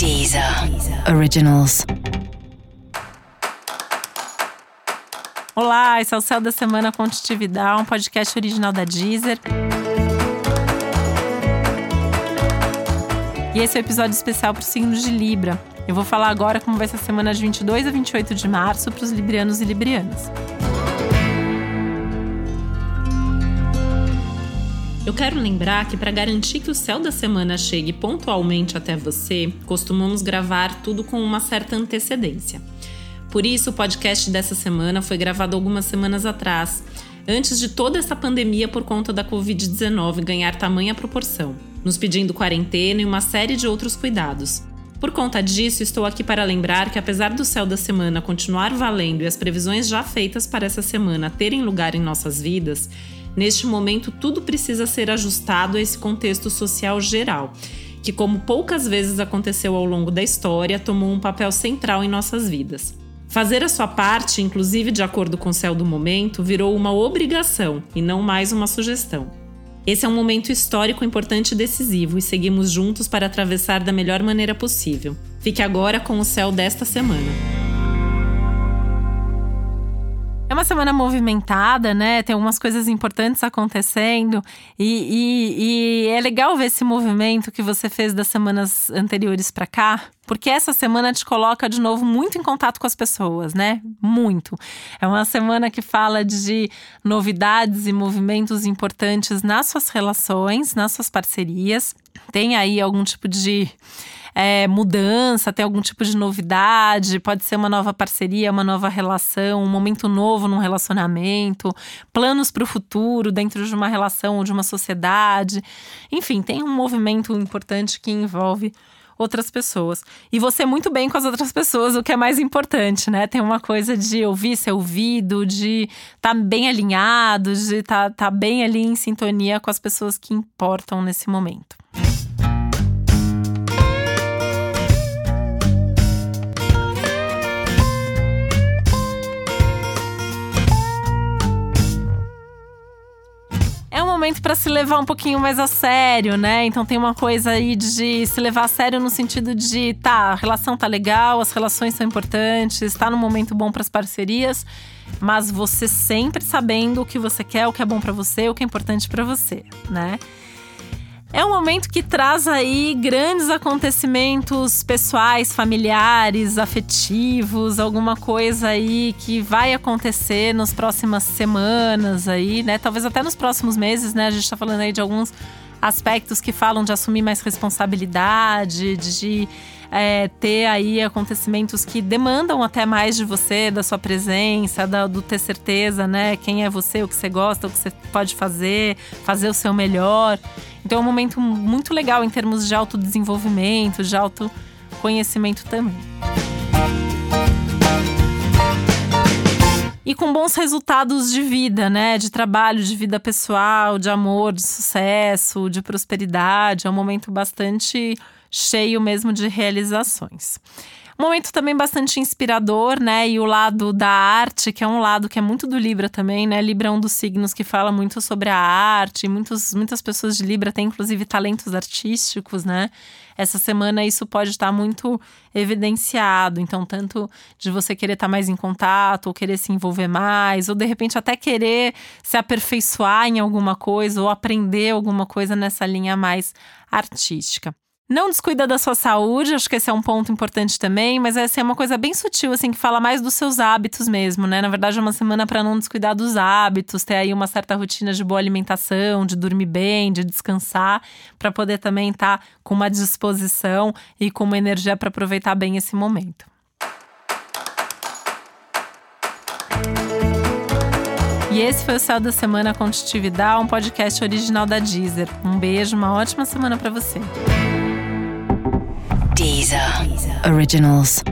Deezer Originals. Olá, esse é o Céu da Semana Contitividade, um podcast original da Deezer. E esse é o um episódio especial para os signos de Libra. Eu vou falar agora como vai ser a semana de 22 a 28 de março para os librianos e librianas. Eu quero lembrar que para garantir que o céu da semana chegue pontualmente até você, costumamos gravar tudo com uma certa antecedência. Por isso, o podcast dessa semana foi gravado algumas semanas atrás, antes de toda essa pandemia por conta da Covid-19 ganhar tamanha proporção, nos pedindo quarentena e uma série de outros cuidados. Por conta disso, estou aqui para lembrar que, apesar do céu da semana continuar valendo e as previsões já feitas para essa semana terem lugar em nossas vidas, neste momento tudo precisa ser ajustado a esse contexto social geral, que, como poucas vezes aconteceu ao longo da história, tomou um papel central em nossas vidas. Fazer a sua parte, inclusive de acordo com o céu do momento, virou uma obrigação e não mais uma sugestão. Esse é um momento histórico importante e decisivo e seguimos juntos para atravessar da melhor maneira possível. Fique agora com o céu desta semana. É uma semana movimentada, né? Tem algumas coisas importantes acontecendo. E, e, e, é legal ver esse movimento que você fez das semanas anteriores para cá, porque essa semana te coloca de novo muito em contato com as pessoas, né? Muito. É uma semana que fala de novidades e movimentos importantes nas suas relações, nas suas parcerias. Tem aí algum tipo de é, mudança, tem algum tipo de novidade, pode ser uma nova parceria, uma nova relação, um momento novo num relacionamento, planos para o futuro dentro de uma relação ou de uma sociedade. Enfim, tem um movimento importante que envolve outras pessoas. E você muito bem com as outras pessoas, o que é mais importante, né? Tem uma coisa de ouvir ser ouvido, de estar tá bem alinhado, de estar tá, tá bem ali em sintonia com as pessoas que importam nesse momento. Momento para se levar um pouquinho mais a sério, né? Então tem uma coisa aí de se levar a sério no sentido de, tá, a relação tá legal, as relações são importantes, está no momento bom para as parcerias, mas você sempre sabendo o que você quer, o que é bom para você, o que é importante para você, né? É um momento que traz aí grandes acontecimentos pessoais, familiares, afetivos, alguma coisa aí que vai acontecer nas próximas semanas aí, né? Talvez até nos próximos meses, né? A gente tá falando aí de alguns aspectos que falam de assumir mais responsabilidade, de é, ter aí acontecimentos que demandam até mais de você, da sua presença, da, do ter certeza, né? Quem é você, o que você gosta, o que você pode fazer, fazer o seu melhor. Então é um momento muito legal em termos de autodesenvolvimento, de autoconhecimento também. e com bons resultados de vida, né? De trabalho, de vida pessoal, de amor, de sucesso, de prosperidade. É um momento bastante cheio mesmo de realizações. Momento também bastante inspirador, né? E o lado da arte, que é um lado que é muito do Libra também, né? Libra é um dos signos que fala muito sobre a arte. Muitos, muitas pessoas de Libra têm, inclusive, talentos artísticos, né? Essa semana isso pode estar muito evidenciado. Então, tanto de você querer estar mais em contato, ou querer se envolver mais, ou de repente até querer se aperfeiçoar em alguma coisa, ou aprender alguma coisa nessa linha mais artística. Não descuida da sua saúde, acho que esse é um ponto importante também, mas essa é uma coisa bem sutil, assim, que fala mais dos seus hábitos mesmo, né? Na verdade, é uma semana para não descuidar dos hábitos, ter aí uma certa rotina de boa alimentação, de dormir bem, de descansar, para poder também estar tá com uma disposição e com uma energia para aproveitar bem esse momento. E esse foi o Céu da Semana Contitividade, um podcast original da Deezer. Um beijo, uma ótima semana para você. Deezer. Originals.